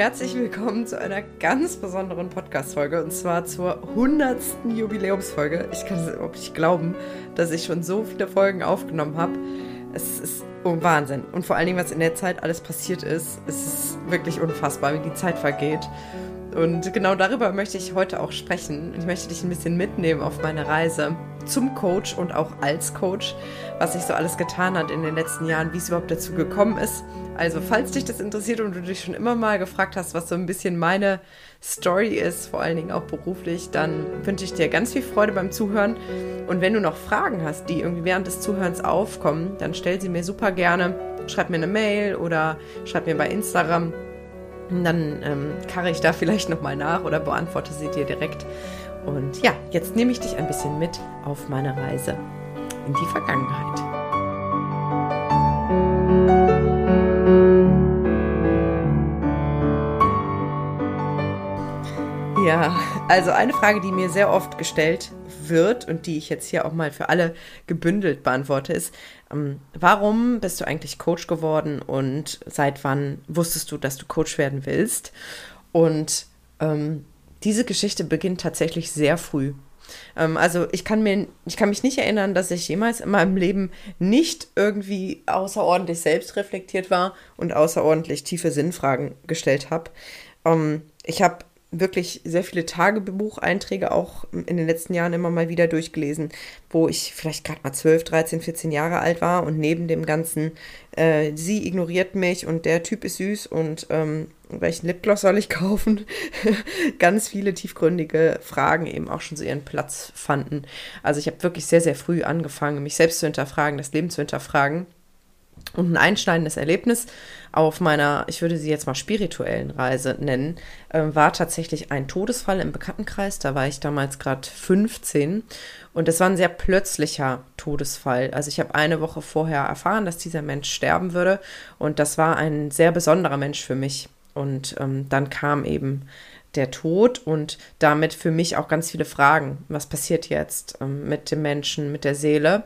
herzlich willkommen zu einer ganz besonderen Podcast-Folge und zwar zur 100. Jubiläumsfolge. Ich kann es überhaupt nicht glauben, dass ich schon so viele Folgen aufgenommen habe. Es ist Wahnsinn. Und vor allen Dingen, was in der Zeit alles passiert ist, es ist wirklich unfassbar, wie die Zeit vergeht. Und genau darüber möchte ich heute auch sprechen. Ich möchte dich ein bisschen mitnehmen auf meine Reise zum Coach und auch als Coach, was sich so alles getan hat in den letzten Jahren, wie es überhaupt dazu gekommen ist. Also, falls dich das interessiert und du dich schon immer mal gefragt hast, was so ein bisschen meine Story ist, vor allen Dingen auch beruflich, dann wünsche ich dir ganz viel Freude beim Zuhören. Und wenn du noch Fragen hast, die irgendwie während des Zuhörens aufkommen, dann stell sie mir super gerne. Schreib mir eine Mail oder schreib mir bei Instagram. Dann ähm, karre ich da vielleicht nochmal nach oder beantworte sie dir direkt. Und ja, jetzt nehme ich dich ein bisschen mit auf meine Reise in die Vergangenheit. Ja, also eine Frage, die mir sehr oft gestellt wird und die ich jetzt hier auch mal für alle gebündelt beantworte, ist, ähm, warum bist du eigentlich Coach geworden und seit wann wusstest du, dass du Coach werden willst? Und ähm, diese Geschichte beginnt tatsächlich sehr früh. Ähm, also ich kann, mir, ich kann mich nicht erinnern, dass ich jemals in meinem Leben nicht irgendwie außerordentlich selbst reflektiert war und außerordentlich tiefe Sinnfragen gestellt habe. Ähm, ich habe wirklich sehr viele Tagebucheinträge auch in den letzten Jahren immer mal wieder durchgelesen, wo ich vielleicht gerade mal 12, 13, 14 Jahre alt war und neben dem ganzen, äh, sie ignoriert mich und der Typ ist süß und ähm, welchen Lipgloss soll ich kaufen, ganz viele tiefgründige Fragen eben auch schon so ihren Platz fanden. Also ich habe wirklich sehr, sehr früh angefangen, mich selbst zu hinterfragen, das Leben zu hinterfragen und ein einschneidendes Erlebnis auf meiner, ich würde sie jetzt mal spirituellen Reise nennen, äh, war tatsächlich ein Todesfall im Bekanntenkreis. Da war ich damals gerade 15 und es war ein sehr plötzlicher Todesfall. Also ich habe eine Woche vorher erfahren, dass dieser Mensch sterben würde und das war ein sehr besonderer Mensch für mich. Und ähm, dann kam eben der Tod und damit für mich auch ganz viele Fragen. Was passiert jetzt ähm, mit dem Menschen, mit der Seele?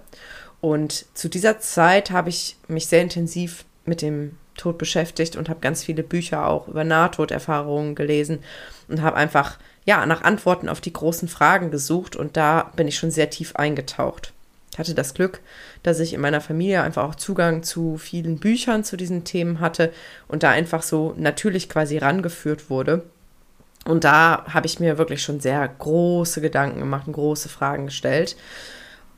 Und zu dieser Zeit habe ich mich sehr intensiv mit dem Tod beschäftigt und habe ganz viele Bücher auch über Nahtoderfahrungen gelesen und habe einfach ja nach Antworten auf die großen Fragen gesucht und da bin ich schon sehr tief eingetaucht. Ich hatte das Glück, dass ich in meiner Familie einfach auch Zugang zu vielen Büchern zu diesen Themen hatte und da einfach so natürlich quasi rangeführt wurde. Und da habe ich mir wirklich schon sehr große Gedanken gemacht und große Fragen gestellt.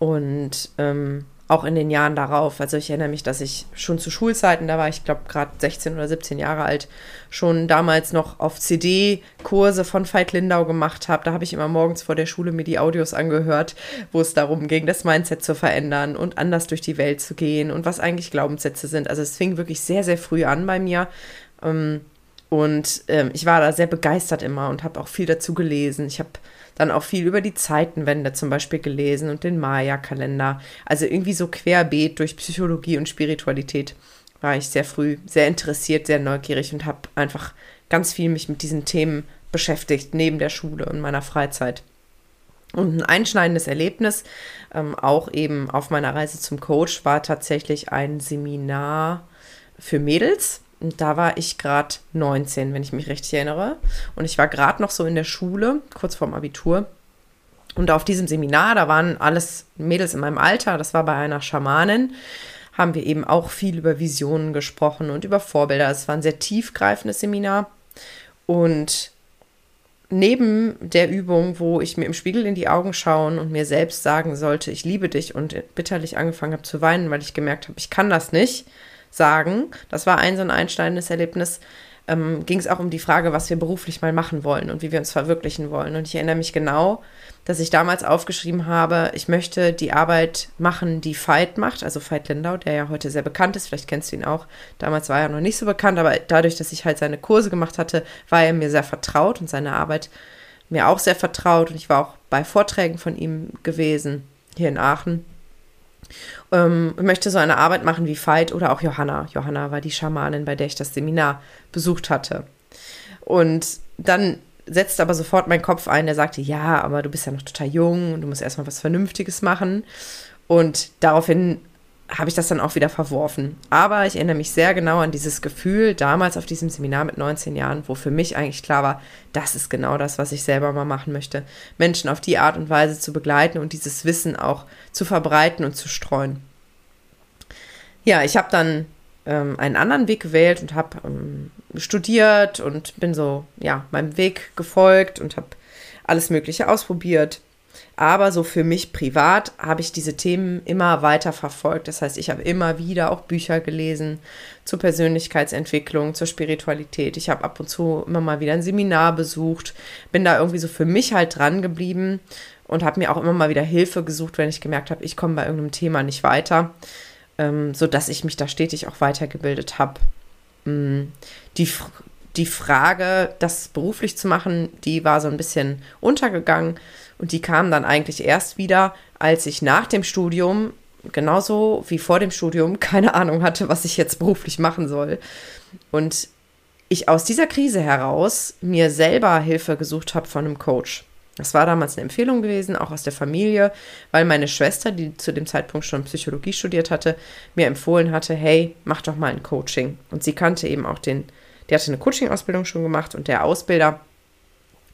Und ähm, auch in den Jahren darauf. Also ich erinnere mich, dass ich schon zu Schulzeiten, da war ich glaube gerade 16 oder 17 Jahre alt, schon damals noch auf CD Kurse von Veit Lindau gemacht habe. Da habe ich immer morgens vor der Schule mir die Audios angehört, wo es darum ging, das Mindset zu verändern und anders durch die Welt zu gehen und was eigentlich Glaubenssätze sind. Also es fing wirklich sehr, sehr früh an bei mir. Ähm, und ähm, ich war da sehr begeistert immer und habe auch viel dazu gelesen. Ich habe dann auch viel über die Zeitenwende zum Beispiel gelesen und den Maya-Kalender. Also irgendwie so querbeet durch Psychologie und Spiritualität war ich sehr früh sehr interessiert, sehr neugierig und habe einfach ganz viel mich mit diesen Themen beschäftigt, neben der Schule und meiner Freizeit. Und ein einschneidendes Erlebnis, ähm, auch eben auf meiner Reise zum Coach, war tatsächlich ein Seminar für Mädels und da war ich gerade 19, wenn ich mich richtig erinnere. Und ich war gerade noch so in der Schule, kurz vorm Abitur. Und auf diesem Seminar, da waren alles Mädels in meinem Alter, das war bei einer Schamanin, haben wir eben auch viel über Visionen gesprochen und über Vorbilder. Es war ein sehr tiefgreifendes Seminar. Und neben der Übung, wo ich mir im Spiegel in die Augen schauen und mir selbst sagen sollte, ich liebe dich und bitterlich angefangen habe zu weinen, weil ich gemerkt habe, ich kann das nicht, sagen, das war ein so ein einschneidendes Erlebnis, ähm, ging es auch um die Frage, was wir beruflich mal machen wollen und wie wir uns verwirklichen wollen. Und ich erinnere mich genau, dass ich damals aufgeschrieben habe, ich möchte die Arbeit machen, die Veit macht, also Veit Lindau, der ja heute sehr bekannt ist, vielleicht kennst du ihn auch. Damals war er noch nicht so bekannt, aber dadurch, dass ich halt seine Kurse gemacht hatte, war er mir sehr vertraut und seine Arbeit mir auch sehr vertraut. Und ich war auch bei Vorträgen von ihm gewesen, hier in Aachen ähm, möchte so eine Arbeit machen wie Veit oder auch Johanna. Johanna war die Schamanin, bei der ich das Seminar besucht hatte. Und dann setzte aber sofort mein Kopf ein, der sagte, ja, aber du bist ja noch total jung und du musst erstmal was Vernünftiges machen. Und daraufhin habe ich das dann auch wieder verworfen. Aber ich erinnere mich sehr genau an dieses Gefühl damals auf diesem Seminar mit 19 Jahren, wo für mich eigentlich klar war, das ist genau das, was ich selber mal machen möchte. Menschen auf die Art und Weise zu begleiten und dieses Wissen auch zu verbreiten und zu streuen. Ja, ich habe dann ähm, einen anderen Weg gewählt und habe ähm, studiert und bin so, ja, meinem Weg gefolgt und habe alles Mögliche ausprobiert aber so für mich privat habe ich diese Themen immer weiter verfolgt. Das heißt, ich habe immer wieder auch Bücher gelesen zur Persönlichkeitsentwicklung, zur Spiritualität. Ich habe ab und zu immer mal wieder ein Seminar besucht, bin da irgendwie so für mich halt dran geblieben und habe mir auch immer mal wieder Hilfe gesucht, wenn ich gemerkt habe, ich komme bei irgendeinem Thema nicht weiter, ähm, sodass ich mich da stetig auch weitergebildet habe. Mm, die, die Frage, das beruflich zu machen, die war so ein bisschen untergegangen und die kam dann eigentlich erst wieder, als ich nach dem Studium, genauso wie vor dem Studium, keine Ahnung hatte, was ich jetzt beruflich machen soll. Und ich aus dieser Krise heraus mir selber Hilfe gesucht habe von einem Coach. Das war damals eine Empfehlung gewesen, auch aus der Familie, weil meine Schwester, die zu dem Zeitpunkt schon Psychologie studiert hatte, mir empfohlen hatte, hey, mach doch mal ein Coaching. Und sie kannte eben auch den, die hatte eine Coaching-Ausbildung schon gemacht und der Ausbilder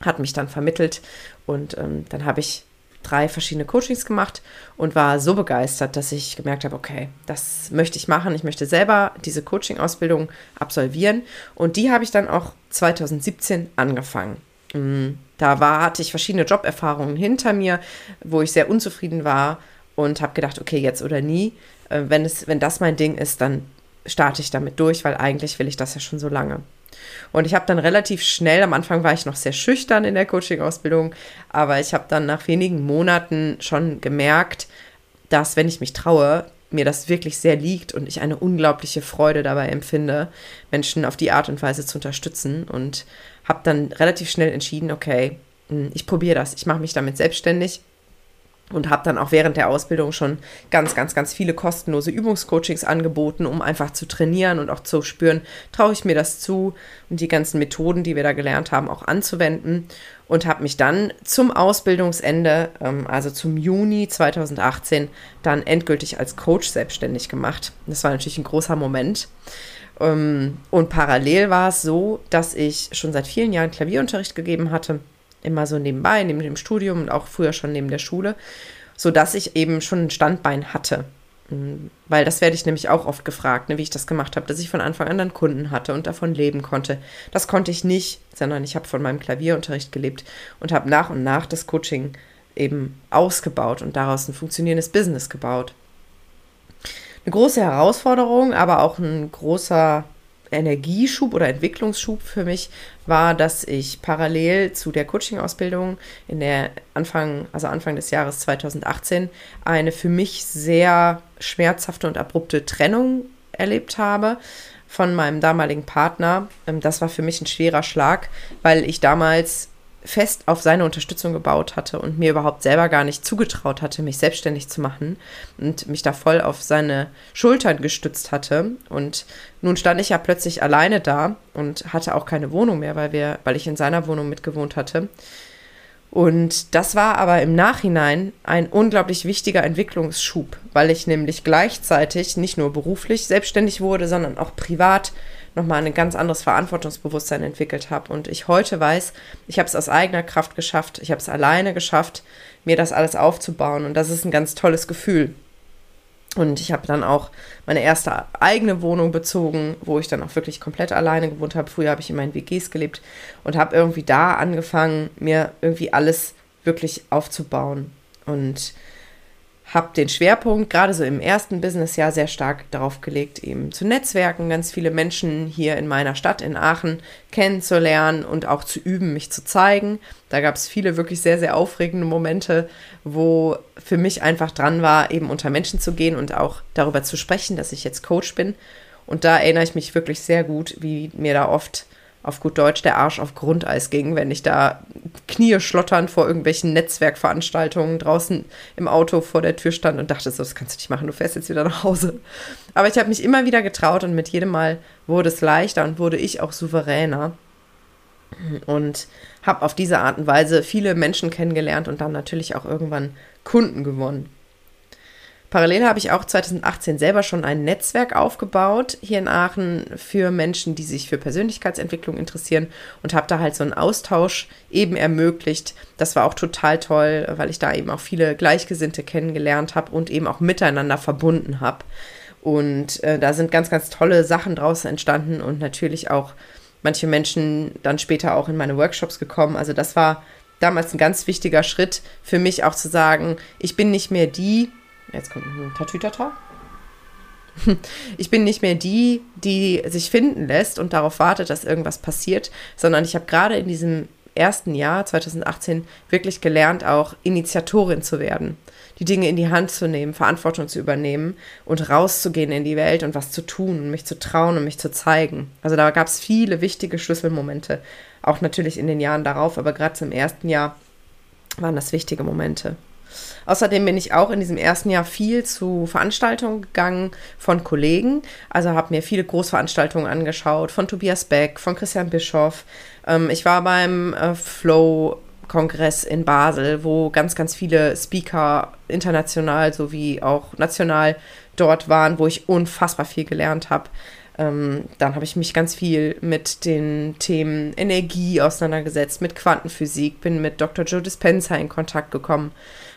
hat mich dann vermittelt und ähm, dann habe ich drei verschiedene Coachings gemacht und war so begeistert, dass ich gemerkt habe, okay, das möchte ich machen. Ich möchte selber diese Coaching-Ausbildung absolvieren und die habe ich dann auch 2017 angefangen. Mm, da war, hatte ich verschiedene Joberfahrungen hinter mir, wo ich sehr unzufrieden war und habe gedacht, okay, jetzt oder nie. Äh, wenn, es, wenn das mein Ding ist, dann starte ich damit durch, weil eigentlich will ich das ja schon so lange. Und ich habe dann relativ schnell, am Anfang war ich noch sehr schüchtern in der Coaching-Ausbildung, aber ich habe dann nach wenigen Monaten schon gemerkt, dass wenn ich mich traue, mir das wirklich sehr liegt und ich eine unglaubliche Freude dabei empfinde, Menschen auf die Art und Weise zu unterstützen. Und habe dann relativ schnell entschieden, okay, hm, ich probiere das, ich mache mich damit selbstständig und habe dann auch während der Ausbildung schon ganz, ganz, ganz viele kostenlose Übungscoachings angeboten, um einfach zu trainieren und auch zu spüren, traue ich mir das zu und die ganzen Methoden, die wir da gelernt haben, auch anzuwenden. Und habe mich dann zum Ausbildungsende, ähm, also zum Juni 2018, dann endgültig als Coach selbstständig gemacht. Das war natürlich ein großer Moment. Ähm, und parallel war es so, dass ich schon seit vielen Jahren Klavierunterricht gegeben hatte immer so nebenbei, neben dem Studium und auch früher schon neben der Schule, sodass ich eben schon ein Standbein hatte. Mm, weil das werde ich nämlich auch oft gefragt, ne, wie ich das gemacht habe, dass ich von Anfang an dann Kunden hatte und davon leben konnte. Das konnte ich nicht, sondern ich habe von meinem Klavierunterricht gelebt und habe nach und nach das Coaching eben ausgebaut und daraus ein funktionierendes Business gebaut. Eine große Herausforderung, aber auch ein großer Energieschub oder Entwicklungsschub für mich war, dass ich parallel zu der Coaching-Ausbildung in der Anfang, also Anfang des Jahres 2018, eine für mich sehr schmerzhafte und abrupte Trennung erlebt habe von meinem damaligen Partner. Ähm, das war für mich ein schwerer Schlag, weil ich damals fest auf seine Unterstützung gebaut hatte und mir überhaupt selber gar nicht zugetraut hatte, mich selbstständig zu machen und mich da voll auf seine Schultern gestützt hatte. Und nun stand ich ja plötzlich alleine da und hatte auch keine Wohnung mehr, weil wir, weil ich in seiner Wohnung mitgewohnt hatte. Und das war aber im Nachhinein ein unglaublich wichtiger Entwicklungsschub, weil ich nämlich gleichzeitig nicht nur beruflich selbstständig wurde, sondern auch privat nochmal ein ganz anderes Verantwortungsbewusstsein entwickelt habe. Und ich heute weiß, ich habe es aus eigener Kraft geschafft, ich habe es alleine geschafft, mir das alles aufzubauen. Und das ist ein ganz tolles Gefühl. Und ich habe dann auch meine erste eigene Wohnung bezogen, wo ich dann auch wirklich komplett alleine gewohnt habe. Früher habe ich in meinen WGs gelebt und habe irgendwie da angefangen, mir irgendwie alles wirklich aufzubauen. Und habe den Schwerpunkt gerade so im ersten Businessjahr sehr stark darauf gelegt, eben zu netzwerken, ganz viele Menschen hier in meiner Stadt in Aachen kennenzulernen und auch zu üben, mich zu zeigen. Da gab es viele wirklich sehr, sehr aufregende Momente, wo für mich einfach dran war, eben unter Menschen zu gehen und auch darüber zu sprechen, dass ich jetzt Coach bin. Und da erinnere ich mich wirklich sehr gut, wie mir da oft auf gut Deutsch der Arsch auf Grundeis ging, wenn ich da Knie schlotternd vor irgendwelchen Netzwerkveranstaltungen draußen im Auto vor der Tür stand und dachte so, das kannst du nicht machen, du fährst jetzt wieder nach Hause. Aber ich habe mich immer wieder getraut und mit jedem Mal wurde es leichter und wurde ich auch souveräner und habe auf diese Art und Weise viele Menschen kennengelernt und dann natürlich auch irgendwann Kunden gewonnen. Parallel habe ich auch 2018 selber schon ein Netzwerk aufgebaut hier in Aachen für Menschen, die sich für Persönlichkeitsentwicklung interessieren und habe da halt so einen Austausch eben ermöglicht. Das war auch total toll, weil ich da eben auch viele Gleichgesinnte kennengelernt habe und eben auch miteinander verbunden habe. Und äh, da sind ganz, ganz tolle Sachen draus entstanden und natürlich auch manche Menschen dann später auch in meine Workshops gekommen. Also das war damals ein ganz wichtiger Schritt für mich auch zu sagen, ich bin nicht mehr die, jetzt kommt ein Tatütata. Ich bin nicht mehr die, die sich finden lässt und darauf wartet, dass irgendwas passiert, sondern ich habe gerade in diesem ersten Jahr 2018 wirklich gelernt, auch Initiatorin zu werden die Dinge in die Hand zu nehmen, Verantwortung zu übernehmen und rauszugehen in die Welt und was zu tun und mich zu trauen und mich zu zeigen. Also da gab es viele wichtige Schlüsselmomente, auch natürlich in den Jahren darauf, aber gerade zum ersten Jahr waren das wichtige Momente. Außerdem bin ich auch in diesem ersten Jahr viel zu Veranstaltungen gegangen von Kollegen. Also habe mir viele Großveranstaltungen angeschaut von Tobias Beck, von Christian Bischoff. Ähm, ich war beim äh, Flow Kongress in Basel, wo ganz, ganz viele Speaker international sowie auch national dort waren, wo ich unfassbar viel gelernt habe. Ähm, dann habe ich mich ganz viel mit den Themen Energie auseinandergesetzt, mit Quantenphysik, bin mit Dr. Joe Dispenza in Kontakt gekommen,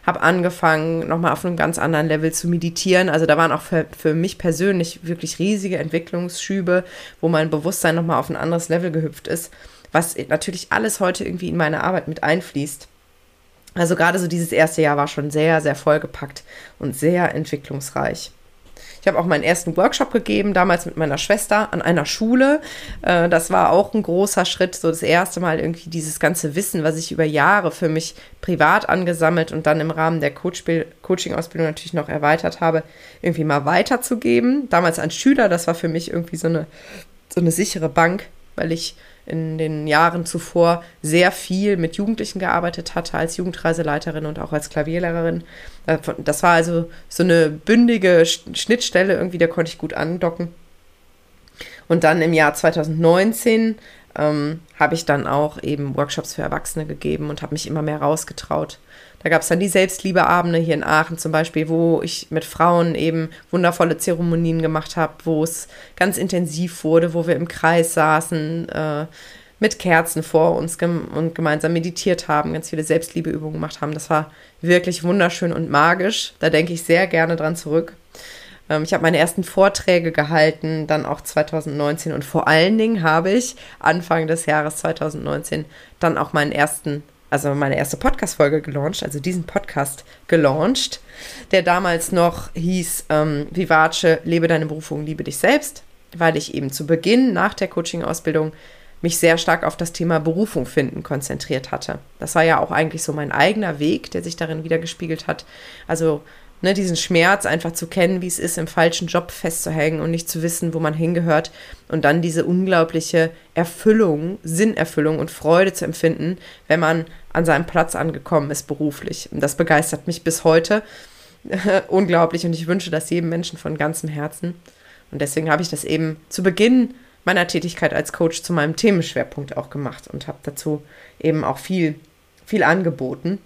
habe angefangen, nochmal auf einem ganz anderen Level zu meditieren. Also da waren auch für, für mich persönlich wirklich riesige Entwicklungsschübe, wo mein Bewusstsein nochmal auf ein anderes Level gehüpft ist was natürlich alles heute irgendwie in meine Arbeit mit einfließt. Also gerade so dieses erste Jahr war schon sehr, sehr vollgepackt und sehr entwicklungsreich. Ich habe auch meinen ersten Workshop gegeben, damals mit meiner Schwester an einer Schule. Äh, das war auch ein großer Schritt, so das erste Mal irgendwie dieses ganze Wissen, was ich über Jahre für mich privat angesammelt und dann im Rahmen der Coaching-Ausbildung natürlich noch erweitert habe, irgendwie mal weiterzugeben. Damals an Schüler, das war für mich irgendwie so eine, so eine sichere Bank, weil ich in den Jahren zuvor sehr viel mit Jugendlichen gearbeitet hatte, als Jugendreiseleiterin und auch als Klavierlehrerin. Äh, das war also so eine bündige Schnittstelle, irgendwie, da konnte ich gut andocken. Und dann im Jahr 2019 ähm, habe ich dann auch eben Workshops für Erwachsene gegeben und habe mich immer mehr rausgetraut. Da gab es dann die Selbstliebeabende hier in Aachen zum Beispiel, wo ich mit Frauen eben wundervolle Zeremonien gemacht habe, wo es ganz intensiv wurde, wo wir im Kreis saßen, äh, mit Kerzen vor uns gem und gemeinsam meditiert haben, ganz viele Selbstliebeübungen gemacht haben. Das war wirklich wunderschön und magisch. Da denke ich sehr gerne dran zurück. Ähm, ich habe meine ersten Vorträge gehalten, dann auch 2019 und vor allen Dingen habe ich Anfang des Jahres 2019 dann auch meinen ersten also meine erste Podcast-Folge gelauncht, also diesen Podcast gelauncht, der damals noch hieß ähm, Vivace, lebe deine Berufung, liebe dich selbst, weil ich eben zu Beginn nach der Coaching-Ausbildung mich sehr stark auf das Thema Berufung finden konzentriert hatte. Das war ja auch eigentlich so mein eigener Weg, der sich darin wiedergespiegelt hat. Also ne, diesen Schmerz einfach zu kennen, wie es ist, im falschen Job festzuhängen und nicht zu wissen, wo man hingehört und dann diese unglaubliche Erfüllung, Sinnerfüllung und Freude zu empfinden, wenn man an seinem Platz angekommen ist beruflich. Und das begeistert mich bis heute unglaublich und ich wünsche das jedem Menschen von ganzem Herzen. Und deswegen habe ich das eben zu Beginn meiner Tätigkeit als Coach zu meinem Themenschwerpunkt auch gemacht und habe dazu eben auch viel, viel angeboten.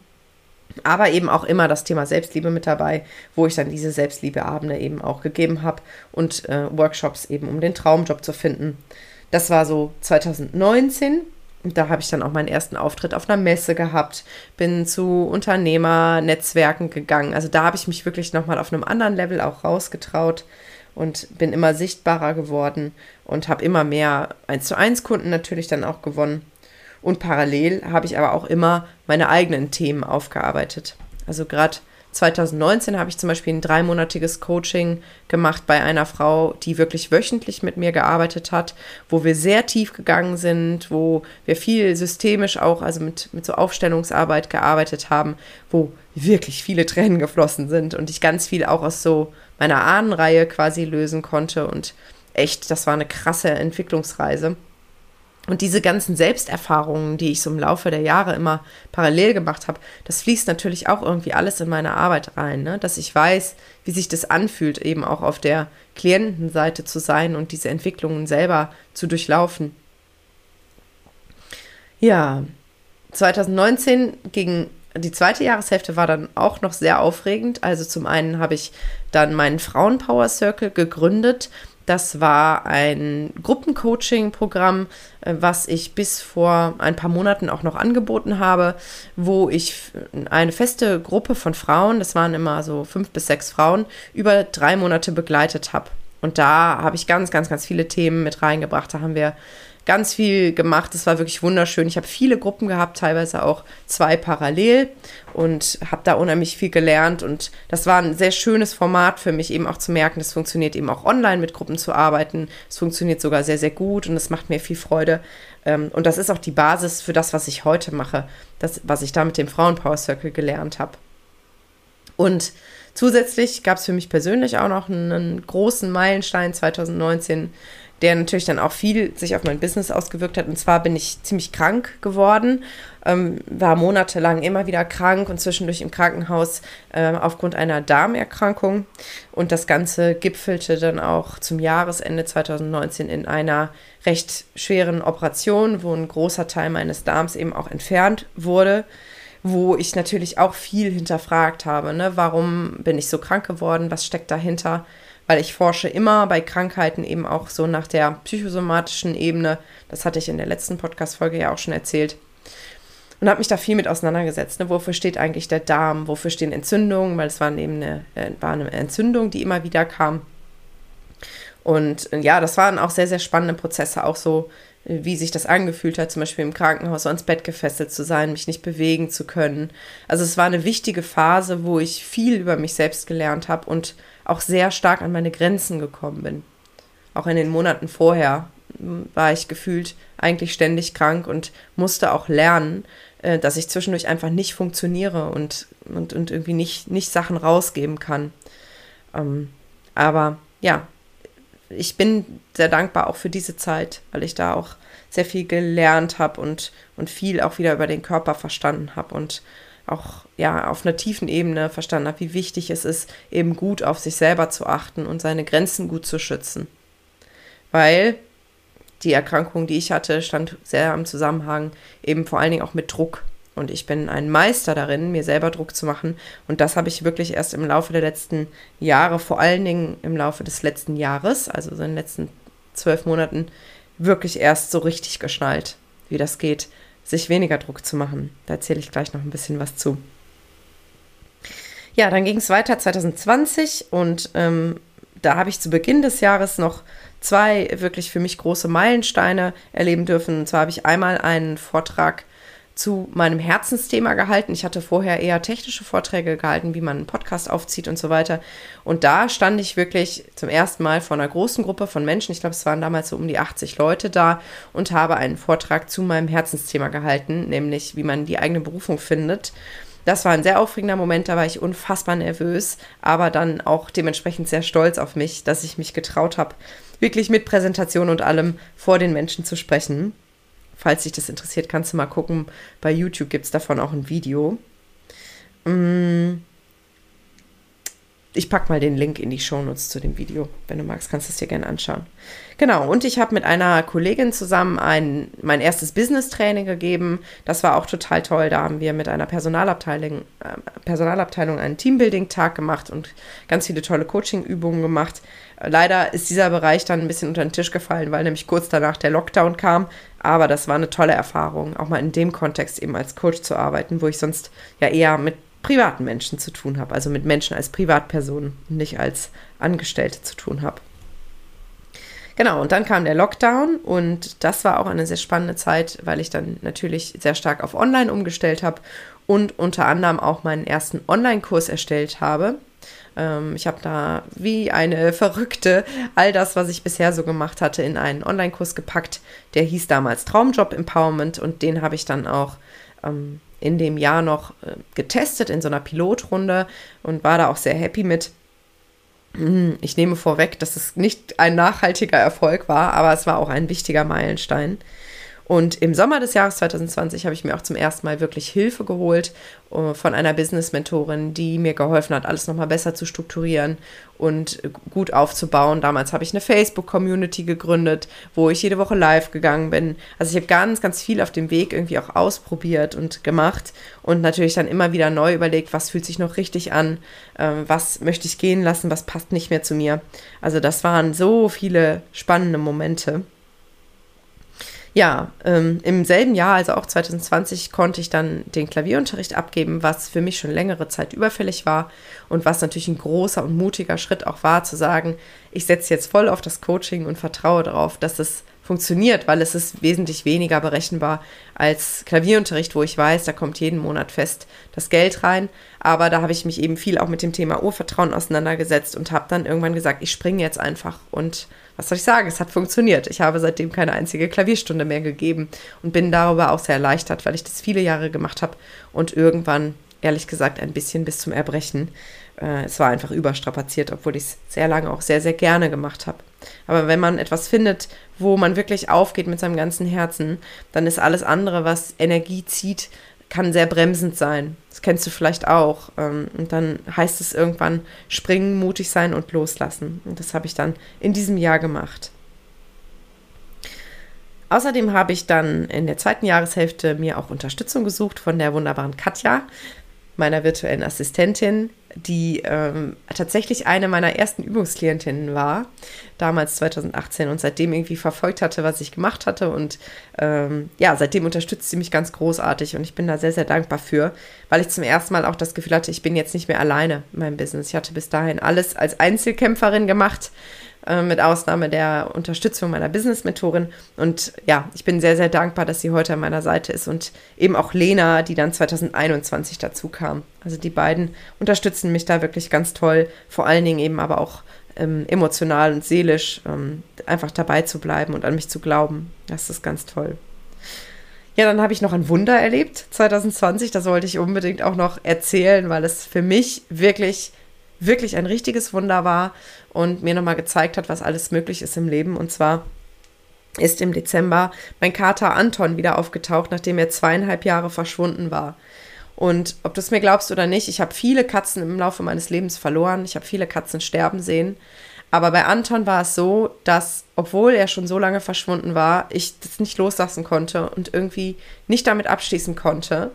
Aber eben auch immer das Thema Selbstliebe mit dabei, wo ich dann diese Selbstliebeabende eben auch gegeben habe und äh, Workshops eben, um den Traumjob zu finden. Das war so 2019 und da habe ich dann auch meinen ersten Auftritt auf einer Messe gehabt, bin zu Unternehmernetzwerken gegangen. Also da habe ich mich wirklich nochmal auf einem anderen Level auch rausgetraut und bin immer sichtbarer geworden und habe immer mehr 1 zu 1 Kunden natürlich dann auch gewonnen. Und parallel habe ich aber auch immer meine eigenen Themen aufgearbeitet. Also gerade 2019 habe ich zum Beispiel ein dreimonatiges Coaching gemacht bei einer Frau, die wirklich wöchentlich mit mir gearbeitet hat, wo wir sehr tief gegangen sind, wo wir viel systemisch auch, also mit, mit so Aufstellungsarbeit gearbeitet haben, wo wirklich viele Tränen geflossen sind und ich ganz viel auch aus so meiner Ahnenreihe quasi lösen konnte und echt, das war eine krasse Entwicklungsreise. Und diese ganzen Selbsterfahrungen, die ich so im Laufe der Jahre immer parallel gemacht habe, das fließt natürlich auch irgendwie alles in meine Arbeit rein, ne? dass ich weiß, wie sich das anfühlt, eben auch auf der Klientenseite zu sein und diese Entwicklungen selber zu durchlaufen. Ja, 2019 ging die zweite Jahreshälfte war dann auch noch sehr aufregend. Also zum einen habe ich dann meinen Frauenpower Circle gegründet. Das war ein Gruppencoaching-Programm, äh, was ich bis vor ein paar Monaten auch noch angeboten habe, wo ich eine feste Gruppe von Frauen, das waren immer so fünf bis sechs Frauen, über drei Monate begleitet habe. Und da habe ich ganz, ganz, ganz viele Themen mit reingebracht. Da haben wir ganz viel gemacht. Es war wirklich wunderschön. Ich habe viele Gruppen gehabt, teilweise auch zwei parallel und habe da unheimlich viel gelernt. Und das war ein sehr schönes Format für mich, eben auch zu merken, es funktioniert eben auch online mit Gruppen zu arbeiten. Es funktioniert sogar sehr, sehr gut und es macht mir viel Freude. Ähm, und das ist auch die Basis für das, was ich heute mache, das, was ich da mit dem Frauenpower Circle gelernt habe. Und zusätzlich gab es für mich persönlich auch noch einen großen Meilenstein 2019 der natürlich dann auch viel sich auf mein Business ausgewirkt hat. Und zwar bin ich ziemlich krank geworden, ähm, war monatelang immer wieder krank und zwischendurch im Krankenhaus äh, aufgrund einer Darmerkrankung. Und das Ganze gipfelte dann auch zum Jahresende 2019 in einer recht schweren Operation, wo ein großer Teil meines Darms eben auch entfernt wurde wo ich natürlich auch viel hinterfragt habe. Ne? Warum bin ich so krank geworden? Was steckt dahinter? Weil ich forsche immer bei Krankheiten eben auch so nach der psychosomatischen Ebene. Das hatte ich in der letzten Podcast-Folge ja auch schon erzählt. Und habe mich da viel mit auseinandergesetzt. Ne? Wofür steht eigentlich der Darm? Wofür stehen Entzündungen? Weil es war eben eine, äh, war eine Entzündung, die immer wieder kam. Und äh, ja, das waren auch sehr, sehr spannende Prozesse, auch so, äh, wie sich das angefühlt hat, zum Beispiel im Krankenhaus so ans Bett gefesselt zu sein, mich nicht bewegen zu können. Also es war eine wichtige Phase, wo ich viel über mich selbst gelernt habe und auch sehr stark an meine Grenzen gekommen bin. Auch in den Monaten vorher hm, war ich gefühlt eigentlich ständig krank und musste auch lernen, äh, dass ich zwischendurch einfach nicht funktioniere und, und, und irgendwie nicht, nicht Sachen rausgeben kann. Ähm, aber ja, ich bin sehr dankbar auch für diese Zeit, weil ich da auch sehr viel gelernt habe und, und viel auch wieder über den Körper verstanden habe und auch ja auf einer tiefen Ebene verstanden habe, wie wichtig es ist, eben gut auf sich selber zu achten und seine Grenzen gut zu schützen. Weil die Erkrankung, die ich hatte, stand sehr im Zusammenhang eben vor allen Dingen auch mit Druck. Und ich bin ein Meister darin, mir selber Druck zu machen. Und das habe ich wirklich erst im Laufe der letzten Jahre, vor allen Dingen im Laufe des letzten Jahres, also so in den letzten zwölf Monaten, wirklich erst so richtig geschnallt, wie das geht sich weniger Druck zu machen. Da erzähle ich gleich noch ein bisschen was zu. Ja, dann ging es weiter 2020 und ähm, da habe ich zu Beginn des Jahres noch zwei wirklich für mich große Meilensteine erleben dürfen. Und zwar habe ich einmal einen Vortrag zu meinem Herzensthema gehalten. Ich hatte vorher eher technische Vorträge gehalten, wie man einen Podcast aufzieht und so weiter. Und da stand ich wirklich zum ersten Mal vor einer großen Gruppe von Menschen, ich glaube, es waren damals so um die 80 Leute da, und habe einen Vortrag zu meinem Herzensthema gehalten, nämlich wie man die eigene Berufung findet. Das war ein sehr aufregender Moment, da war ich unfassbar nervös, aber dann auch dementsprechend sehr stolz auf mich, dass ich mich getraut habe, wirklich mit Präsentation und allem vor den Menschen zu sprechen. Falls dich das interessiert, kannst du mal gucken. Bei YouTube gibt es davon auch ein Video. Mm. Ich packe mal den Link in die Shownotes zu dem Video. Wenn du magst, kannst du es dir gerne anschauen. Genau, und ich habe mit einer Kollegin zusammen ein, mein erstes Business-Training gegeben. Das war auch total toll. Da haben wir mit einer Personalabteilung, äh, Personalabteilung einen Teambuilding-Tag gemacht und ganz viele tolle Coaching-Übungen gemacht. Leider ist dieser Bereich dann ein bisschen unter den Tisch gefallen, weil nämlich kurz danach der Lockdown kam. Aber das war eine tolle Erfahrung, auch mal in dem Kontext eben als Coach zu arbeiten, wo ich sonst ja eher mit privaten Menschen zu tun habe, also mit Menschen als Privatpersonen und nicht als Angestellte zu tun habe. Genau, und dann kam der Lockdown und das war auch eine sehr spannende Zeit, weil ich dann natürlich sehr stark auf Online umgestellt habe und unter anderem auch meinen ersten Online-Kurs erstellt habe. Ähm, ich habe da wie eine Verrückte all das, was ich bisher so gemacht hatte, in einen Online-Kurs gepackt. Der hieß damals Traumjob Empowerment und den habe ich dann auch ähm, in dem Jahr noch äh, getestet in so einer Pilotrunde und war da auch sehr happy mit. Hm, ich nehme vorweg, dass es nicht ein nachhaltiger Erfolg war, aber es war auch ein wichtiger Meilenstein. Und im Sommer des Jahres 2020 habe ich mir auch zum ersten Mal wirklich Hilfe geholt uh, von einer Business-Mentorin, die mir geholfen hat, alles nochmal besser zu strukturieren und gut aufzubauen. Damals habe ich eine Facebook-Community gegründet, wo ich jede Woche live gegangen bin. Also ich habe ganz, ganz viel auf dem Weg irgendwie auch ausprobiert und gemacht und natürlich dann immer wieder neu überlegt, was fühlt sich noch richtig an, äh, was möchte ich gehen lassen, was passt nicht mehr zu mir. Also das waren so viele spannende Momente ja, ähm, im selben Jahr, also auch 2020, konnte ich dann den Klavierunterricht abgeben, was für mich schon längere Zeit überfällig war und was natürlich ein großer und mutiger Schritt auch war, zu sagen, ich setze jetzt voll auf das Coaching und vertraue darauf, dass es funktioniert, weil es ist wesentlich weniger berechenbar als Klavierunterricht, wo ich weiß, da kommt jeden Monat fest das Geld rein. Aber da habe ich mich eben viel auch mit dem Thema Urvertrauen auseinandergesetzt und habe dann irgendwann gesagt, ich springe jetzt einfach und was soll ich sagen, es hat funktioniert. Ich habe seitdem keine einzige Klavierstunde mehr gegeben und bin darüber auch sehr erleichtert, weil ich das viele Jahre gemacht habe und irgendwann, ehrlich gesagt, ein bisschen bis zum Erbrechen. Äh, es war einfach überstrapaziert, obwohl ich es sehr lange auch sehr, sehr gerne gemacht habe. Aber wenn man etwas findet, wo man wirklich aufgeht mit seinem ganzen Herzen, dann ist alles andere, was Energie zieht, kann sehr bremsend sein. Das kennst du vielleicht auch. Ähm, und dann heißt es irgendwann springen, mutig sein und loslassen. Und das habe ich dann in diesem Jahr gemacht. Außerdem habe ich dann in der zweiten Jahreshälfte mir auch Unterstützung gesucht von der wunderbaren Katja, meiner virtuellen Assistentin, die ähm, tatsächlich eine meiner ersten Übungsklientinnen war, damals 2018 und seitdem irgendwie verfolgt hatte, was ich gemacht hatte. Und ähm, ja, seitdem unterstützt sie mich ganz großartig und ich bin da sehr, sehr dankbar für, weil ich zum ersten Mal auch das Gefühl hatte, ich bin jetzt nicht mehr alleine in meinem Business. Ich hatte bis dahin alles als Einzelkämpferin gemacht äh, mit Ausnahme der Unterstützung meiner Business-Mentorin. Und ja, ich bin sehr, sehr dankbar, dass sie heute an meiner Seite ist und eben auch Lena, die dann 2021 dazu kam. Also die beiden unterstützen mich da wirklich ganz toll, vor allen Dingen eben aber auch ähm, emotional und seelisch ähm, einfach dabei zu bleiben und an mich zu glauben. Das ist ganz toll. Ja, dann habe ich noch ein Wunder erlebt 2020. Das wollte ich unbedingt auch noch erzählen, weil es für mich wirklich wirklich ein richtiges Wunder war und mir nochmal gezeigt hat, was alles möglich ist im Leben. Und zwar ist im Dezember mein Kater Anton wieder aufgetaucht, nachdem er zweieinhalb Jahre verschwunden war. Und ob du es mir glaubst oder nicht, ich habe viele Katzen im Laufe meines Lebens verloren. Ich habe viele Katzen sterben sehen. Aber bei Anton war es so, dass, obwohl er schon so lange verschwunden war, ich das nicht loslassen konnte und irgendwie nicht damit abschließen konnte.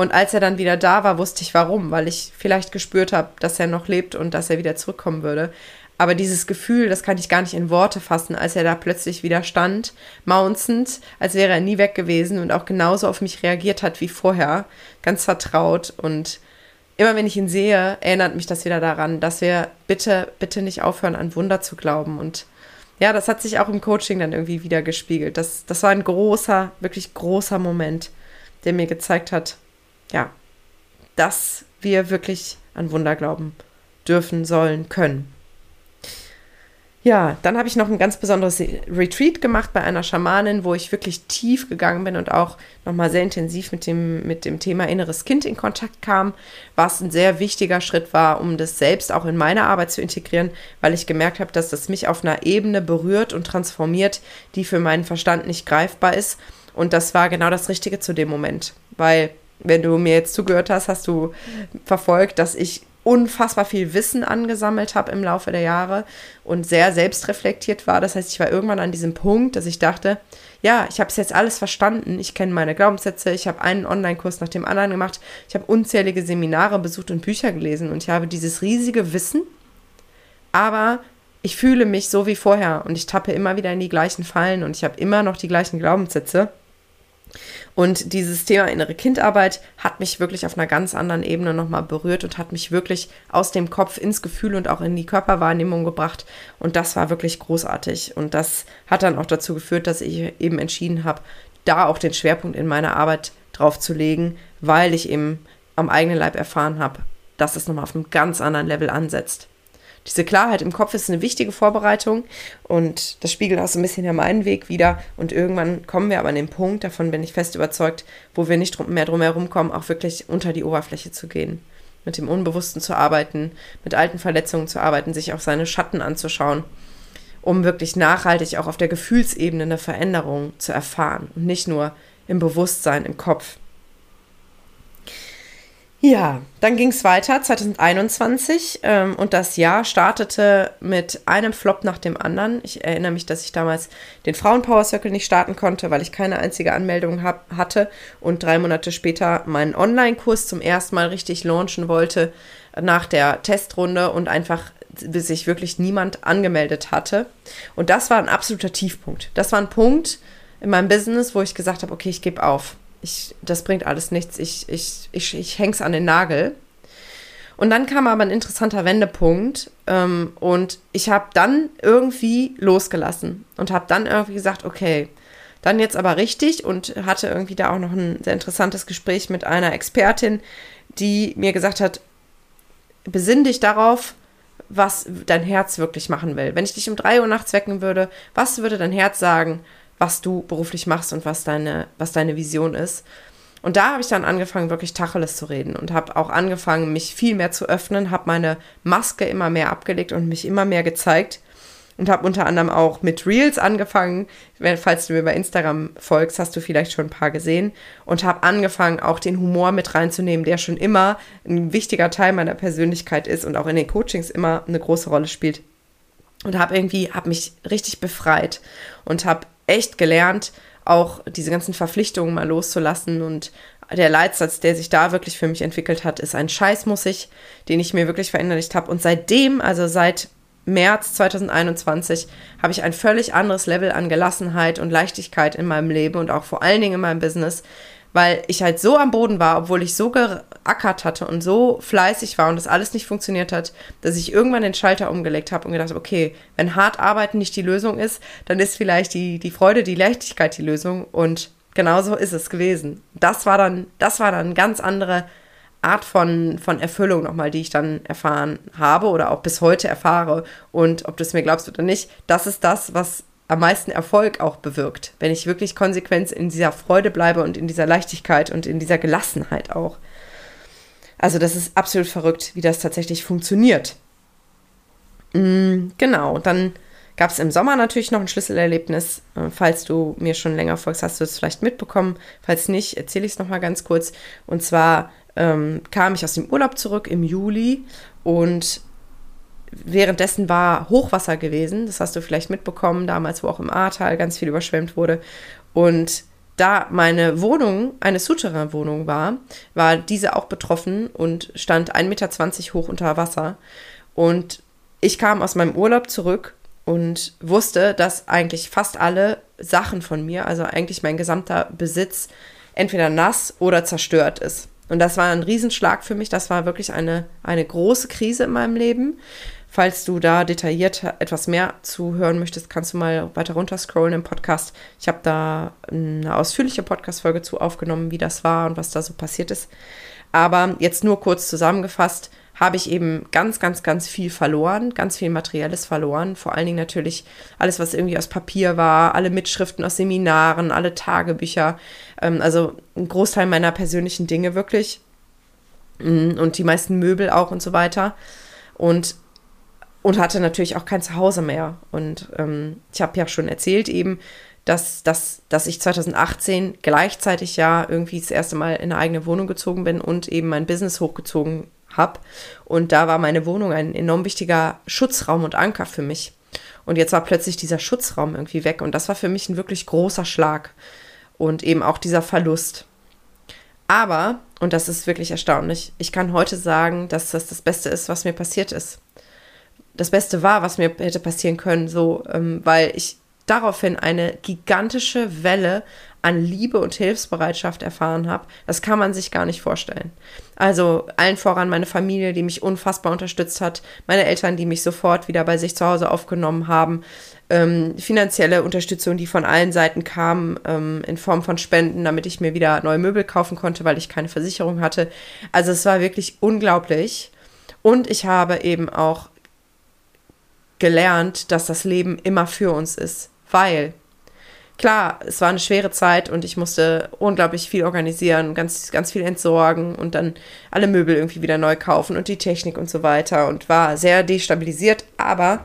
Und als er dann wieder da war, wusste ich warum, weil ich vielleicht gespürt habe, dass er noch lebt und dass er wieder zurückkommen würde. Aber dieses Gefühl, das kann ich gar nicht in Worte fassen, als er da plötzlich wieder stand, maunzend, als wäre er nie weg gewesen und auch genauso auf mich reagiert hat wie vorher, ganz vertraut. Und immer wenn ich ihn sehe, erinnert mich das wieder daran, dass wir bitte, bitte nicht aufhören, an Wunder zu glauben. Und ja, das hat sich auch im Coaching dann irgendwie wieder gespiegelt. Das, das war ein großer, wirklich großer Moment, der mir gezeigt hat, ja, dass wir wirklich an Wunder glauben dürfen, sollen, können. Ja, dann habe ich noch ein ganz besonderes Retreat gemacht bei einer Schamanin, wo ich wirklich tief gegangen bin und auch nochmal sehr intensiv mit dem, mit dem Thema inneres Kind in Kontakt kam, was ein sehr wichtiger Schritt war, um das selbst auch in meine Arbeit zu integrieren, weil ich gemerkt habe, dass das mich auf einer Ebene berührt und transformiert, die für meinen Verstand nicht greifbar ist. Und das war genau das Richtige zu dem Moment, weil wenn du mir jetzt zugehört hast, hast du verfolgt, dass ich unfassbar viel Wissen angesammelt habe im Laufe der Jahre und sehr selbstreflektiert war. Das heißt, ich war irgendwann an diesem Punkt, dass ich dachte, ja, ich habe es jetzt alles verstanden. Ich kenne meine Glaubenssätze, ich habe einen Online-Kurs nach dem anderen gemacht, ich habe unzählige Seminare besucht und Bücher gelesen und ich habe dieses riesige Wissen, aber ich fühle mich so wie vorher und ich tappe immer wieder in die gleichen Fallen und ich habe immer noch die gleichen Glaubenssätze. Und dieses Thema innere Kindarbeit hat mich wirklich auf einer ganz anderen Ebene nochmal berührt und hat mich wirklich aus dem Kopf ins Gefühl und auch in die Körperwahrnehmung gebracht. Und das war wirklich großartig. Und das hat dann auch dazu geführt, dass ich eben entschieden habe, da auch den Schwerpunkt in meiner Arbeit drauf zu legen, weil ich eben am eigenen Leib erfahren habe, dass es nochmal auf einem ganz anderen Level ansetzt diese Klarheit im Kopf ist eine wichtige Vorbereitung und das spiegelt auch so ein bisschen ja meinen Weg wieder. Und irgendwann kommen wir aber an den Punkt, davon bin ich fest überzeugt, wo wir nicht mehr drum herum kommen, auch wirklich unter die Oberfläche zu gehen. Mit dem Unbewussten zu arbeiten, mit alten Verletzungen zu arbeiten, sich auch seine Schatten anzuschauen um wirklich nachhaltig auch auf der Gefühlsebene eine Veränderung zu erfahren und nicht nur im Bewusstsein, im Kopf. Ja, dann ging es weiter 2021 ähm, und das Jahr startete mit einem Flop nach dem anderen. Ich erinnere mich, dass ich damals den Frauenpower Circle nicht starten konnte, weil ich keine einzige Anmeldung hab, hatte und drei Monate später meinen Online-Kurs zum ersten Mal richtig launchen wollte nach der Testrunde und einfach bis sich wirklich niemand angemeldet hatte. Und das war ein absoluter Tiefpunkt. Das war ein Punkt in meinem Business, wo ich gesagt habe, okay, ich gebe auf ich, das bringt alles nichts, ich, ich, ich, ich häng's an den Nagel. Und dann kam aber ein interessanter Wendepunkt ähm, und ich habe dann irgendwie losgelassen und habe dann irgendwie gesagt, okay, dann jetzt aber richtig und hatte irgendwie da auch noch ein sehr interessantes Gespräch mit einer Expertin, die mir gesagt hat, besinn dich darauf, was dein Herz wirklich machen will. Wenn ich dich um drei Uhr nachts wecken würde, was würde dein Herz sagen? Was du beruflich machst und was deine, was deine Vision ist. Und da habe ich dann angefangen, wirklich Tacheles zu reden und habe auch angefangen, mich viel mehr zu öffnen, habe meine Maske immer mehr abgelegt und mich immer mehr gezeigt und habe unter anderem auch mit Reels angefangen. Falls du mir bei Instagram folgst, hast du vielleicht schon ein paar gesehen und habe angefangen, auch den Humor mit reinzunehmen, der schon immer ein wichtiger Teil meiner Persönlichkeit ist und auch in den Coachings immer eine große Rolle spielt. Und habe irgendwie, habe mich richtig befreit und habe echt gelernt, auch diese ganzen Verpflichtungen mal loszulassen und der Leitsatz, der sich da wirklich für mich entwickelt hat, ist ein Scheiß muss ich, den ich mir wirklich verinnerlicht habe. Und seitdem, also seit März 2021, habe ich ein völlig anderes Level an Gelassenheit und Leichtigkeit in meinem Leben und auch vor allen Dingen in meinem Business, weil ich halt so am Boden war, obwohl ich so geackert hatte und so fleißig war und das alles nicht funktioniert hat, dass ich irgendwann den Schalter umgelegt habe und gedacht habe, okay, wenn hart arbeiten nicht die Lösung ist, dann ist vielleicht die, die Freude, die Leichtigkeit die Lösung und genauso ist es gewesen. Das war dann, das war dann eine ganz andere Art von, von Erfüllung nochmal, die ich dann erfahren habe oder auch bis heute erfahre. Und ob du es mir glaubst oder nicht, das ist das, was am meisten Erfolg auch bewirkt, wenn ich wirklich konsequent in dieser Freude bleibe und in dieser Leichtigkeit und in dieser Gelassenheit auch. Also das ist absolut verrückt, wie das tatsächlich funktioniert. Mm, genau, dann gab es im Sommer natürlich noch ein Schlüsselerlebnis. Äh, falls du mir schon länger folgst, hast du es vielleicht mitbekommen. Falls nicht, erzähle ich es nochmal ganz kurz. Und zwar ähm, kam ich aus dem Urlaub zurück im Juli und währenddessen war Hochwasser gewesen. Das hast du vielleicht mitbekommen, damals, wo auch im Ahrtal ganz viel überschwemmt wurde. Und da meine Wohnung eine Souterrain-Wohnung war, war diese auch betroffen und stand 1,20 Meter hoch unter Wasser. Und ich kam aus meinem Urlaub zurück und wusste, dass eigentlich fast alle Sachen von mir, also eigentlich mein gesamter Besitz, entweder nass oder zerstört ist. Und das war ein Riesenschlag für mich. Das war wirklich eine, eine große Krise in meinem Leben. Falls du da detailliert etwas mehr zu hören möchtest, kannst du mal weiter runter scrollen im Podcast. Ich habe da eine ausführliche Podcast-Folge zu aufgenommen, wie das war und was da so passiert ist. Aber jetzt nur kurz zusammengefasst, habe ich eben ganz, ganz, ganz viel verloren, ganz viel Materielles verloren. Vor allen Dingen natürlich alles, was irgendwie aus Papier war, alle Mitschriften aus Seminaren, alle Tagebücher, ähm, also ein Großteil meiner persönlichen Dinge wirklich mm, und die meisten Möbel auch und so weiter. Und und hatte natürlich auch kein Zuhause mehr. Und ähm, ich habe ja schon erzählt eben, dass, dass, dass ich 2018 gleichzeitig ja irgendwie das erste Mal in eine eigene Wohnung gezogen bin und eben mein Business hochgezogen habe. Und da war meine Wohnung ein enorm wichtiger Schutzraum und Anker für mich. Und jetzt war plötzlich dieser Schutzraum irgendwie weg. Und das war für mich ein wirklich großer Schlag. Und eben auch dieser Verlust. Aber, und das ist wirklich erstaunlich, ich kann heute sagen, dass das das Beste ist, was mir passiert ist das Beste war, was mir hätte passieren können, so, ähm, weil ich daraufhin eine gigantische Welle an Liebe und Hilfsbereitschaft erfahren habe. Das kann man sich gar nicht vorstellen. Also allen voran meine Familie, die mich unfassbar unterstützt hat, meine Eltern, die mich sofort wieder bei sich zu Hause aufgenommen haben, ähm, finanzielle Unterstützung, die von allen Seiten kam, ähm, in Form von Spenden, damit ich mir wieder neue Möbel kaufen konnte, weil ich keine Versicherung hatte. Also es war wirklich unglaublich. Und ich habe eben auch gelernt, dass das Leben immer für uns ist. Weil, klar, es war eine schwere Zeit und ich musste unglaublich viel organisieren, ganz, ganz viel entsorgen und dann alle Möbel irgendwie wieder neu kaufen und die Technik und so weiter und war sehr destabilisiert, aber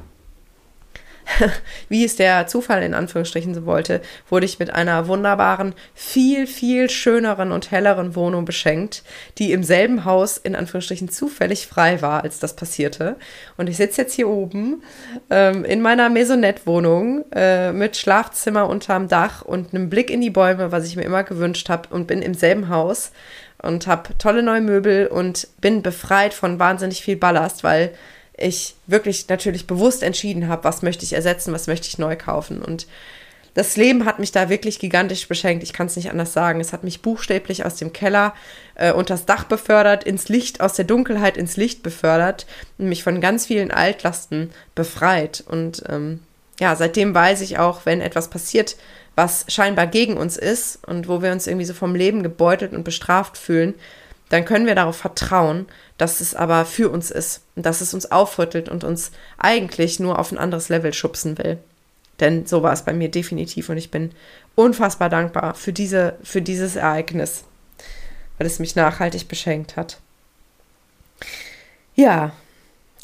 wie es der Zufall in Anführungsstrichen so wollte, wurde ich mit einer wunderbaren, viel, viel schöneren und helleren Wohnung beschenkt, die im selben Haus in Anführungsstrichen zufällig frei war, als das passierte. Und ich sitze jetzt hier oben ähm, in meiner Maisonette-Wohnung äh, mit Schlafzimmer unterm Dach und einem Blick in die Bäume, was ich mir immer gewünscht habe, und bin im selben Haus und habe tolle neue Möbel und bin befreit von wahnsinnig viel Ballast, weil ich wirklich natürlich bewusst entschieden habe, was möchte ich ersetzen, was möchte ich neu kaufen. Und das Leben hat mich da wirklich gigantisch beschenkt. Ich kann es nicht anders sagen. Es hat mich buchstäblich aus dem Keller äh, das Dach befördert, ins Licht, aus der Dunkelheit ins Licht befördert und mich von ganz vielen Altlasten befreit. Und ähm, ja, seitdem weiß ich auch, wenn etwas passiert, was scheinbar gegen uns ist und wo wir uns irgendwie so vom Leben gebeutelt und bestraft fühlen, dann können wir darauf vertrauen, dass es aber für uns ist und dass es uns aufrüttelt und uns eigentlich nur auf ein anderes Level schubsen will. Denn so war es bei mir definitiv und ich bin unfassbar dankbar für, diese, für dieses Ereignis, weil es mich nachhaltig beschenkt hat. Ja,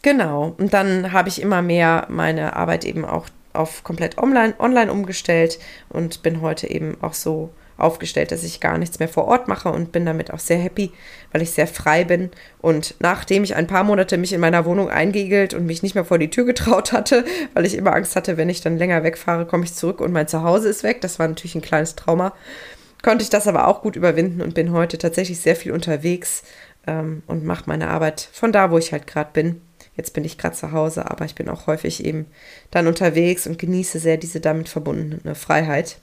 genau. Und dann habe ich immer mehr meine Arbeit eben auch auf komplett online, online umgestellt und bin heute eben auch so aufgestellt, dass ich gar nichts mehr vor Ort mache und bin damit auch sehr happy, weil ich sehr frei bin. Und nachdem ich ein paar Monate mich in meiner Wohnung eingegelt und mich nicht mehr vor die Tür getraut hatte, weil ich immer Angst hatte, wenn ich dann länger wegfahre, komme ich zurück und mein Zuhause ist weg. Das war natürlich ein kleines Trauma. Konnte ich das aber auch gut überwinden und bin heute tatsächlich sehr viel unterwegs ähm, und mache meine Arbeit von da, wo ich halt gerade bin. Jetzt bin ich gerade zu Hause, aber ich bin auch häufig eben dann unterwegs und genieße sehr diese damit verbundene Freiheit.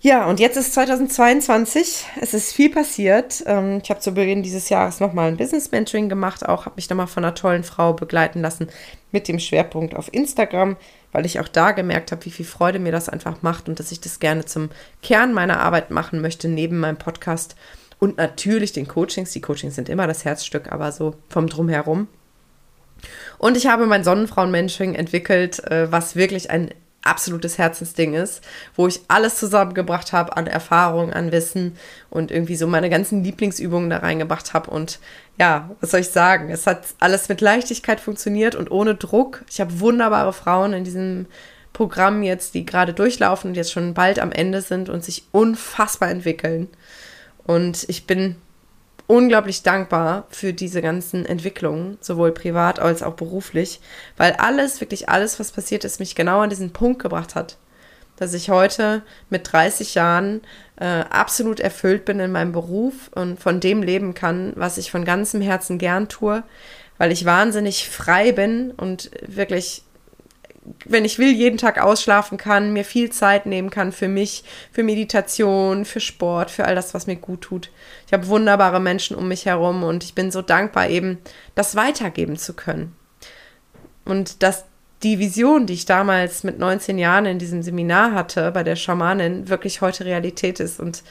Ja, und jetzt ist 2022. Es ist viel passiert. Ähm, ich habe zu Beginn dieses Jahres nochmal ein Business Mentoring gemacht, auch habe mich nochmal von einer tollen Frau begleiten lassen mit dem Schwerpunkt auf Instagram, weil ich auch da gemerkt habe, wie viel Freude mir das einfach macht und dass ich das gerne zum Kern meiner Arbeit machen möchte, neben meinem Podcast und natürlich den Coachings. Die Coachings sind immer das Herzstück, aber so vom Drumherum. Und ich habe mein Sonnenfrauen-Mentoring entwickelt, äh, was wirklich ein absolutes Herzensding ist, wo ich alles zusammengebracht habe an Erfahrung, an Wissen und irgendwie so meine ganzen Lieblingsübungen da reingebracht habe. Und ja, was soll ich sagen? Es hat alles mit Leichtigkeit funktioniert und ohne Druck. Ich habe wunderbare Frauen in diesem Programm jetzt, die gerade durchlaufen und jetzt schon bald am Ende sind und sich unfassbar entwickeln. Und ich bin unglaublich dankbar für diese ganzen Entwicklungen, sowohl privat als auch beruflich, weil alles, wirklich alles, was passiert ist, mich genau an diesen Punkt gebracht hat, dass ich heute mit 30 Jahren äh, absolut erfüllt bin in meinem Beruf und von dem leben kann, was ich von ganzem Herzen gern tue, weil ich wahnsinnig frei bin und wirklich wenn ich will, jeden Tag ausschlafen kann, mir viel Zeit nehmen kann für mich, für Meditation, für Sport, für all das, was mir gut tut. Ich habe wunderbare Menschen um mich herum und ich bin so dankbar, eben das weitergeben zu können. Und dass die Vision, die ich damals mit 19 Jahren in diesem Seminar hatte, bei der Schamanin, wirklich heute Realität ist. Und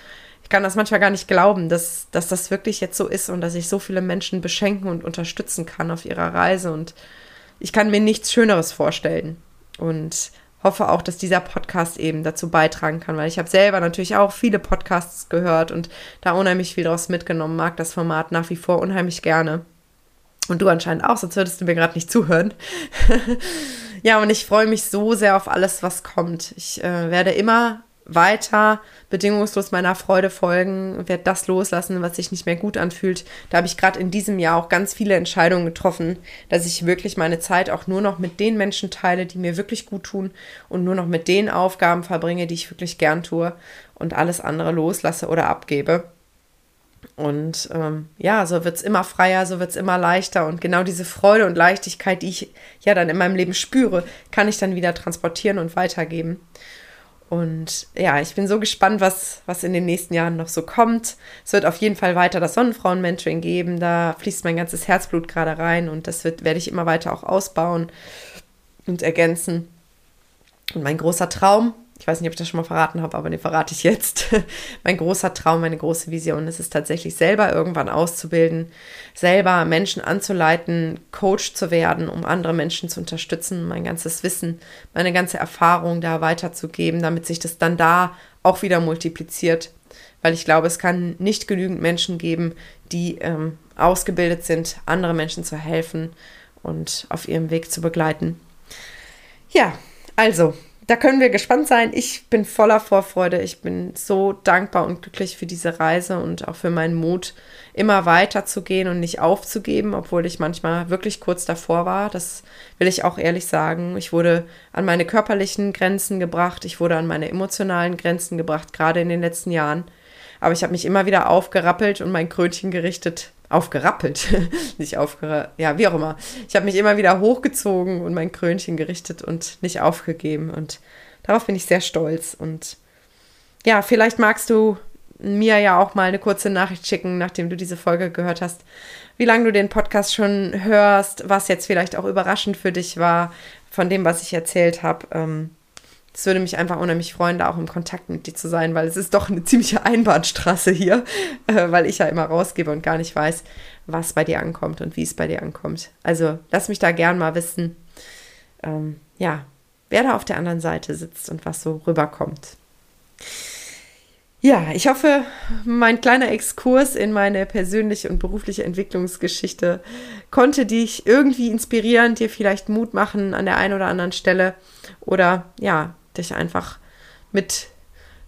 ich kann das manchmal gar nicht glauben, dass, dass das wirklich jetzt so ist und dass ich so viele Menschen beschenken und unterstützen kann auf ihrer Reise. Und ich kann mir nichts Schöneres vorstellen und hoffe auch, dass dieser Podcast eben dazu beitragen kann, weil ich habe selber natürlich auch viele Podcasts gehört und da unheimlich viel daraus mitgenommen, mag das Format nach wie vor unheimlich gerne. Und du anscheinend auch, sonst würdest du mir gerade nicht zuhören. ja, und ich freue mich so sehr auf alles, was kommt. Ich äh, werde immer weiter bedingungslos meiner Freude folgen, werde das loslassen, was sich nicht mehr gut anfühlt. Da habe ich gerade in diesem Jahr auch ganz viele Entscheidungen getroffen, dass ich wirklich meine Zeit auch nur noch mit den Menschen teile, die mir wirklich gut tun und nur noch mit den Aufgaben verbringe, die ich wirklich gern tue und alles andere loslasse oder abgebe. Und ähm, ja, so wird es immer freier, so wird es immer leichter. Und genau diese Freude und Leichtigkeit, die ich ja dann in meinem Leben spüre, kann ich dann wieder transportieren und weitergeben. Und ja, ich bin so gespannt, was, was in den nächsten Jahren noch so kommt. Es wird auf jeden Fall weiter das Sonnenfrauen-Mentoring geben. Da fließt mein ganzes Herzblut gerade rein und das wird, werde ich immer weiter auch ausbauen und ergänzen. Und mein großer Traum ich weiß nicht, ob ich das schon mal verraten habe, aber den verrate ich jetzt. mein großer Traum, meine große Vision ist es tatsächlich selber irgendwann auszubilden, selber Menschen anzuleiten, Coach zu werden, um andere Menschen zu unterstützen, mein ganzes Wissen, meine ganze Erfahrung da weiterzugeben, damit sich das dann da auch wieder multipliziert. Weil ich glaube, es kann nicht genügend Menschen geben, die ähm, ausgebildet sind, andere Menschen zu helfen und auf ihrem Weg zu begleiten. Ja, also, da können wir gespannt sein. Ich bin voller Vorfreude. Ich bin so dankbar und glücklich für diese Reise und auch für meinen Mut, immer weiter zu gehen und nicht aufzugeben, obwohl ich manchmal wirklich kurz davor war. Das will ich auch ehrlich sagen. Ich wurde an meine körperlichen Grenzen gebracht. Ich wurde an meine emotionalen Grenzen gebracht, gerade in den letzten Jahren. Aber ich habe mich immer wieder aufgerappelt und mein Krönchen gerichtet. Aufgerappelt, nicht aufgerappelt, ja, wie auch immer. Ich habe mich immer wieder hochgezogen und mein Krönchen gerichtet und nicht aufgegeben. Und darauf bin ich sehr stolz. Und ja, vielleicht magst du mir ja auch mal eine kurze Nachricht schicken, nachdem du diese Folge gehört hast, wie lange du den Podcast schon hörst, was jetzt vielleicht auch überraschend für dich war von dem, was ich erzählt habe. Ähm, es würde mich einfach unheimlich freuen, da auch im Kontakt mit dir zu sein, weil es ist doch eine ziemliche Einbahnstraße hier, äh, weil ich ja immer rausgebe und gar nicht weiß, was bei dir ankommt und wie es bei dir ankommt. Also lass mich da gern mal wissen, ähm, ja, wer da auf der anderen Seite sitzt und was so rüberkommt. Ja, ich hoffe, mein kleiner Exkurs in meine persönliche und berufliche Entwicklungsgeschichte konnte dich irgendwie inspirieren, dir vielleicht Mut machen an der einen oder anderen Stelle oder ja, dich einfach mit,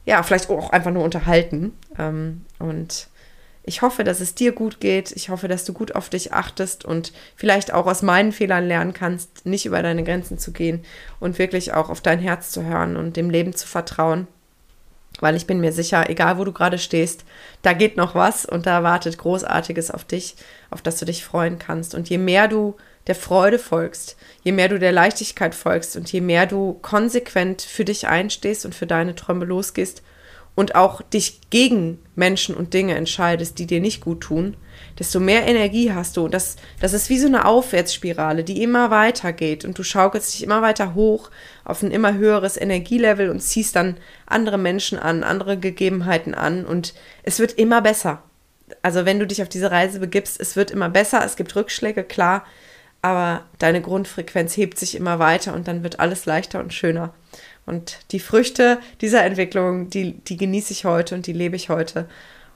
ja, vielleicht auch einfach nur unterhalten. Ähm, und ich hoffe, dass es dir gut geht. Ich hoffe, dass du gut auf dich achtest und vielleicht auch aus meinen Fehlern lernen kannst, nicht über deine Grenzen zu gehen und wirklich auch auf dein Herz zu hören und dem Leben zu vertrauen. Weil ich bin mir sicher, egal wo du gerade stehst, da geht noch was und da wartet Großartiges auf dich, auf das du dich freuen kannst. Und je mehr du der Freude folgst, je mehr du der Leichtigkeit folgst und je mehr du konsequent für dich einstehst und für deine Träume losgehst und auch dich gegen Menschen und Dinge entscheidest, die dir nicht gut tun, desto mehr Energie hast du. Und das, das ist wie so eine Aufwärtsspirale, die immer weiter geht und du schaukelst dich immer weiter hoch auf ein immer höheres Energielevel und ziehst dann andere Menschen an, andere Gegebenheiten an und es wird immer besser. Also wenn du dich auf diese Reise begibst, es wird immer besser, es gibt Rückschläge, klar, aber deine Grundfrequenz hebt sich immer weiter und dann wird alles leichter und schöner. Und die Früchte dieser Entwicklung, die, die genieße ich heute und die lebe ich heute.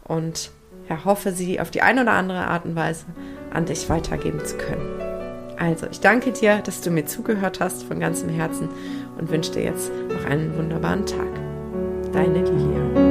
Und ja, hoffe, sie auf die eine oder andere Art und Weise an dich weitergeben zu können. Also, ich danke dir, dass du mir zugehört hast von ganzem Herzen und wünsche dir jetzt noch einen wunderbaren Tag. Deine Lilia.